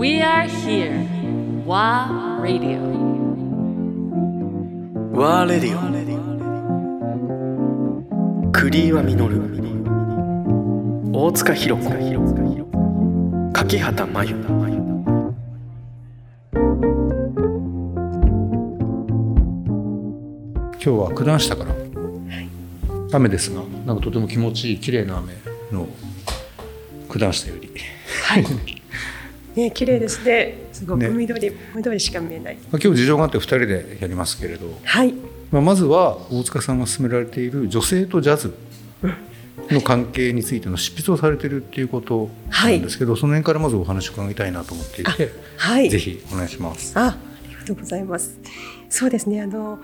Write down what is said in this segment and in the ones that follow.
We are here. WA Radio. ワーレディオ栗岩実大塚弘子柿畑真由今日は九段下から、雨ですがなんかとても気持ちいい綺麗な雨の九段下より、はい。ね、綺麗ですね。すごくね緑、緑しか見えない。まあ、今日事情があって2人でやりますけれど、はい。まあ、まずは大塚さんが進められている女性とジャズの関係についての執筆をされているっていうことなんですけど、その辺からまずお話を伺いたいなと思っていて、はい。ぜひお願いします。あ、ありがとうございます。そうですね。あの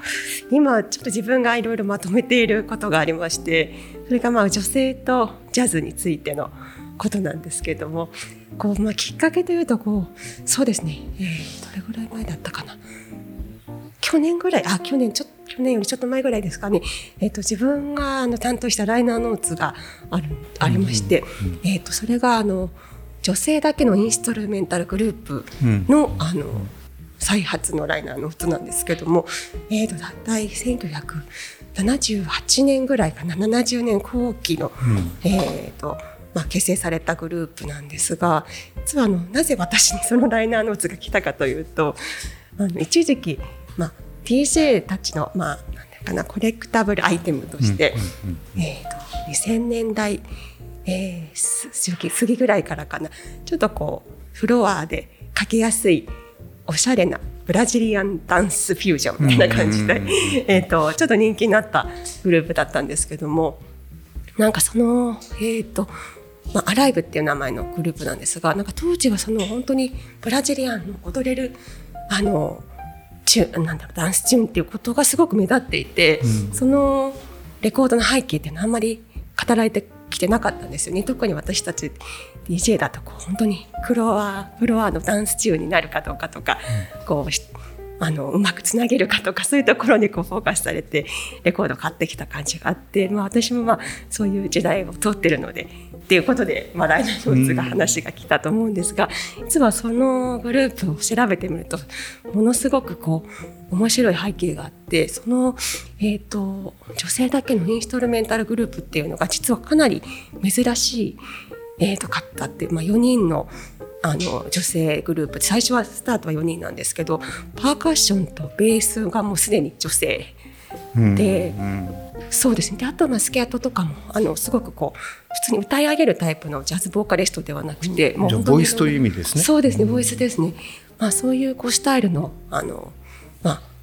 今ちょっと自分がいろいろまとめていることがありまして、それがまあ女性とジャズについてのことなんですけれども、こうまあきっかけというとこうそうですね。えー、どれぐらい前だったかな。去年ぐらい、あ、去年ちょっと去年よりちょっと前ぐらいですかね。えっ、と自分があの担当したライナーノーツがあるありまして、えっ、とそれがあの女性だけのインストルメンタルグループの、あの再発のライナーノーツなんですけども、えー、とだいたい1978年ぐらいかな70年後期の、えーとまあ、結成されたグループなんですが実はあのなぜ私にそのライナーノーツが来たかというとあの一時期、まあ、DJ たちの、まあ、なんていうかなコレクタブルアイテムとして、えー、と2000年代、えー、す過ぎぐらいからかなちょっとこうフロアでかけやすいおしゃれなブラジリアンダンスフュージョンみたいな感じで、えー、とちょっと人気になったグループだったんですけどもなんかそのえっ、とまあ、アライブっていう名前のグループなんですがなんか当時はその本当にブラジリアンの踊れるあのチュなんだろうダンスチューンっていうことがすごく目立っていて、そのレコードの背景っていうのはあんまり語られてきてなかったんですよね。特に私たち DJ だとこう本当にフロアフロアのダンスチューンになるかどうかとかこうしあのうまくつなげるかとかそういうところにこうフォーカスされてレコード買ってきた感じがあって、まあ、私もまあそういう時代を通ってるのでっていうことで、まあ、ライナーノーツが話が来たと思うんですが、実はそのグループを調べてみるとものすごくこう面白い背景があってその、えー、と女性だけのインストルメンタルグループっていうのが実はかなり珍しい、えー、とかったって、まあ、4人のあの女性グループ最初はスタートは4人なんですけどパーカッションとベースがもうすでに女性で、そうですねであとはまあスケートとかもあのすごくこう普通に歌い上げるタイプのジャズボーカリストではなくて、もうじゃあ本当にボイスという意味ですね。そうですね、ボイスですね。まあ、そういうこうスタイルの、あの、まあ。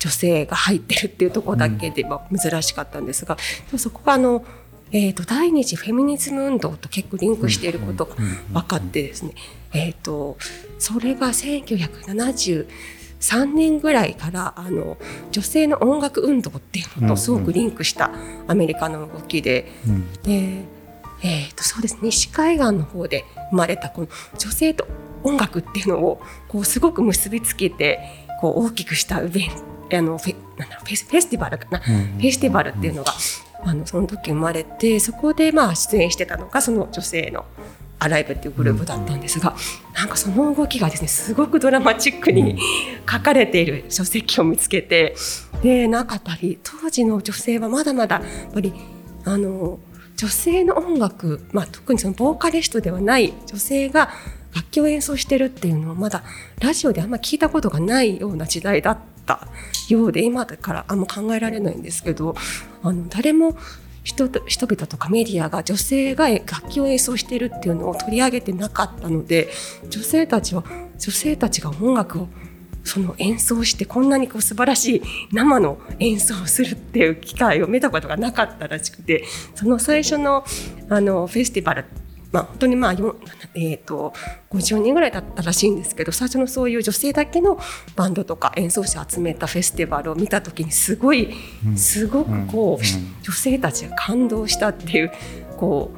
女性が入ってるっていうところだけで、まあ、珍しかったんですが、でもそこがあの。えー、と第二次フェミニズム運動と結構リンクしていることが分かってですね、えー、とそれが1973年ぐらいからあの女性の音楽運動っていうのとすごくリンクしたアメリカの動きで、でえー、とそうですね西海岸の方で生まれたこの女性と音楽っていうのをこうすごく結びつけてこう大きくしたイベントあのフェなんだろうフェスフェスティバルかな、フェスティバルっていうのがあのその時生まれてそこでまあ出演してたのがその女性のアライブっていうグループだったんですが、なんかその動きがですねすごくドラマチックに書かれている書籍を見つけてでなんかやっぱり当時の女性はまだまだやっぱりあの女性の音楽、まあ、特にそのボーカリストではない女性が楽器を演奏してるっていうのをまだラジオであんま聞いたことがないような時代だったようで今だからあんま考えられないんですけどあの誰も人人々とかメディアが女性が楽器を演奏してるっていうのを取り上げてなかったので女性たちは女性たちが音楽をその演奏してこんなにこう素晴らしい生の演奏をするっていう機会を見たことがなかったらしくてその最初のあのフェスティバルまあ、本当にまあ、よえー、と50人ぐらいだったらしいんですけど最初のそういう女性だけのバンドとか演奏者を集めたフェスティバルを見た時にすごいすごくこう、女性たちが感動したっていうこ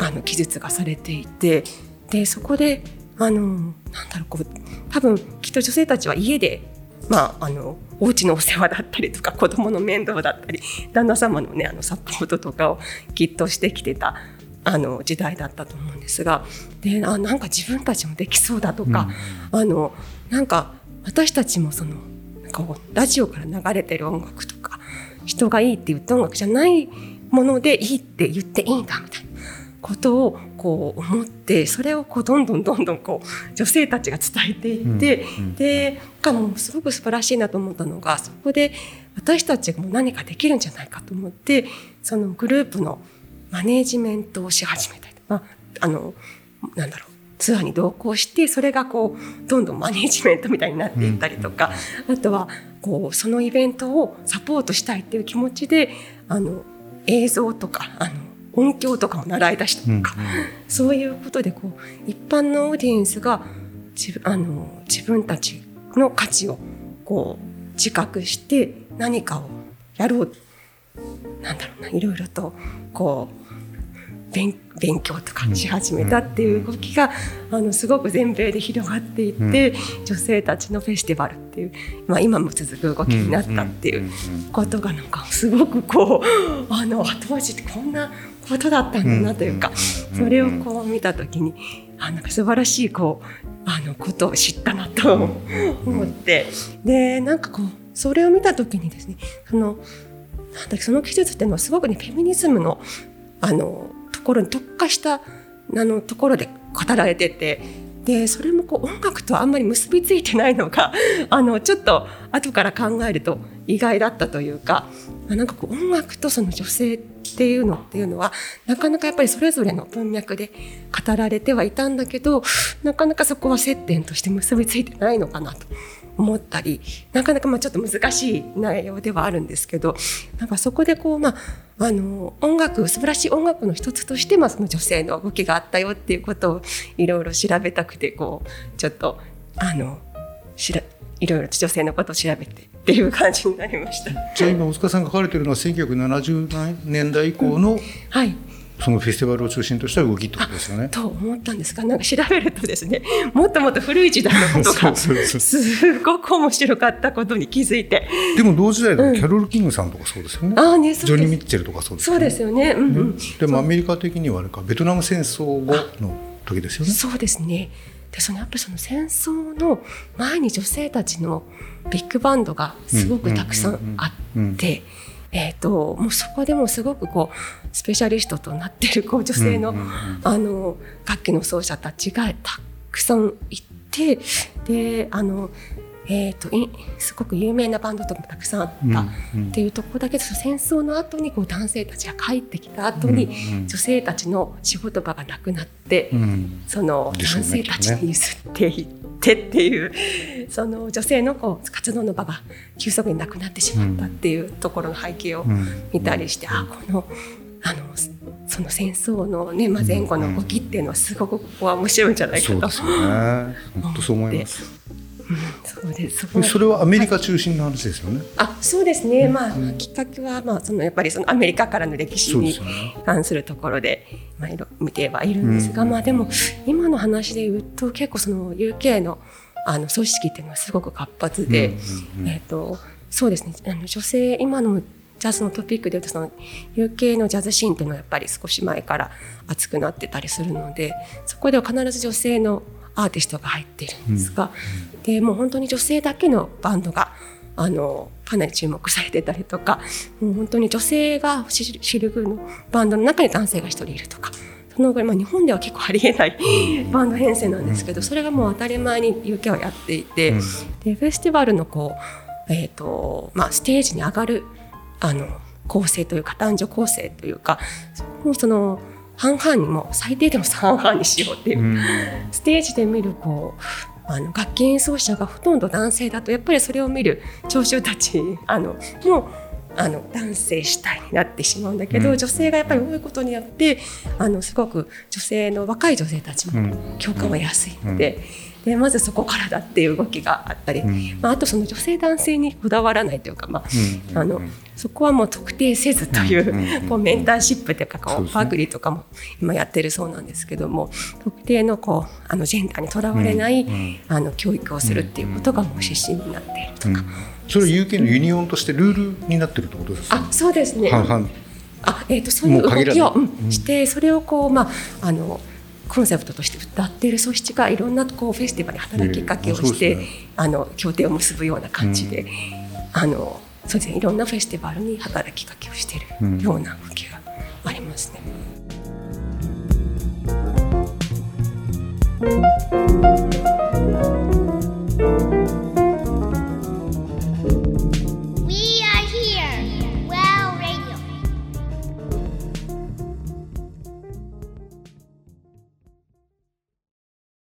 うあの記述がされていてでそこであのなんだろうこう多分きっと女性たちは家でまあ、あのお家のお世話だったりとか子供の面倒だったり旦那様の,、ね、あのサポートとかをきっとしてきてたあの時代だったと思うんですがであなんか自分たちもできそうだとか、うん、あのなんか私たちもそのなんかラジオから流れてる音楽とか人がいいって言った音楽じゃないものでいいって言っていいんだみたいなことをこう思ってそれをこうどんどんどんどんこう女性たちが伝えていって、うん、でかもすごく素晴らしいなと思ったのがそこで私たちも何かできるんじゃないかと思ってそのグループのマネージメントをし始めたりとかあのなんだろう。ツアーに同行してそれがこうどんどんマネージメントみたいになっていったりとか、あとはこうそのイベントをサポートしたいっていう気持ちであの映像とかあの音響とかも習い出したとか、そういうことでこう一般のオーディエンスが自分あの自分たちの価値をこう自覚して何かをやろうなんだろうないろいろとこう勉勉強とかし始めたっていう動きが、あのすごく全米で広がっていって、女性たちのフェスティバルっていう、まあ、今も続く動きになったっていうことがなんかすごくこうあの後味ってこんなことだったんだなというか、それをこう見た時にあなんか素晴らしいこうあのことを知ったなと思って。でなんかこうそれを見た時にですねそのなんだその技術っていうのはすごくねフェミニズムのあのころに特化したあのところで語られててでそれもこう音楽とあんまり結びついてないのが あのちょっと後から考えると意外だったというかなんかこう音楽とその女性っていうのっていうのはなかなかやっぱりそれぞれの文脈で語られてはいたんだけどなかなかそこは接点として結びついてないのかなと。思ったりなかなかまあちょっと難しい内容ではあるんですけどなんかそこでこうまああの音楽素晴らしい音楽の一つとして、まあ、その女性の動きがあったよっていうことをいろいろ調べたくてこうちょっとあのしらいろいろと女性のことを調べてっていう感じになりました。じゃあ今大塚さんが書かれてるのは1970年代以降の、うん、はいそのフェスティバルを中心とした動きってことですよね。と思ったんですがなんか調べるとですね もっともっと古い時代のことが すごく面白かったことに気づいて。でも同時代だとキャロル・キングさんとかそうですよね,、あねジョニー・ミッチェルとかそうですよね。そうですよね、うんうん、でもアメリカ的にはあれかベトナム戦争後の時ですよね。そうですね。でそのやっぱりその戦争の前に女性たちのビッグバンドがすごくたくさんあって。えーと、もうそこでもすごくこうスペシャリストとなっているこう女性の,、あの楽器の奏者たちがたくさんいてであのえーと、すごく有名なバンドとかもたくさんあったっていうところだけど、うんうん、戦争の後にこに男性たちが帰ってきた後に、うんうん、女性たちの仕事場がなくなって、うん、その男性たちに譲っていってっていう、ね、その女性のこう活動の場が急速になくなってしまったっていうところの背景を見たりして、うん、あこのあのその戦争のね、まあ、前後の動きっていうのはすごくここは面白いんじゃないかと、うん、そうですね。本当そう思います。そうです。それはアメリカ中心の話ですよね。あそうですね、まあ、きっかけは、まあ、そのやっぱりそのアメリカからの歴史に関するところでまあ、いろ見てはいるんですが、まあ、でも今の話で言うと結構その UK のあの組織っていうのはすごく活発で、えーと、そうですね。あの女性今のジャズのトピックでいうとその UK のジャズシーンっていうのはやっぱり少し前から熱くなってたりするのでそこでは必ず女性のアーティストが入っているんですが、うん、でもう本当に女性だけのバンドがあのかなり注目されてたりとかもう本当に女性が主力のバンドの中に男性が1人いるとか。そのぐらい、まあ、日本では結構ありえないバンド編成なんですけどそれがもう当たり前に UK はやっていて、でフェスティバルのこう、えーとまあ、ステージに上がるあの構成というか男女構成というかその半々にも最低でも半々にしようっていう、うん、ステージで見るこうあの楽器演奏者がほとんど男性だとやっぱりそれを見る聴衆たちあのもうあの男性主体になってしまうんだけど、うん、女性がやっぱり多いことによってあのすごく女性の若い女性たちも共感はやすいので。うんでまずそこからだっていう動きがあったり、うん、まあ、あとその女性男性にこだわらないというか、まあ、あのそこはもう特定せずという,、こうメンターシップというかこうパークリーとかも今やってるそうなんですけども特定のこうあのジェンダーにとらわれない、あの教育をするっていうことがもう指針になっているとか。それは有権のユニオンとしてルールになってるってことですか？あ、そうですね。あ、えーと、そういう動きを、うん、してそれをこう、まあ、あのコンセプトとして歌っている組織がいろんなこうフェスティバルに働きかけをして、えーね、あの協定を結ぶような感じで、うん、あのそうですねいろんなフェスティバルに働きかけをしているような動きがありますね。うん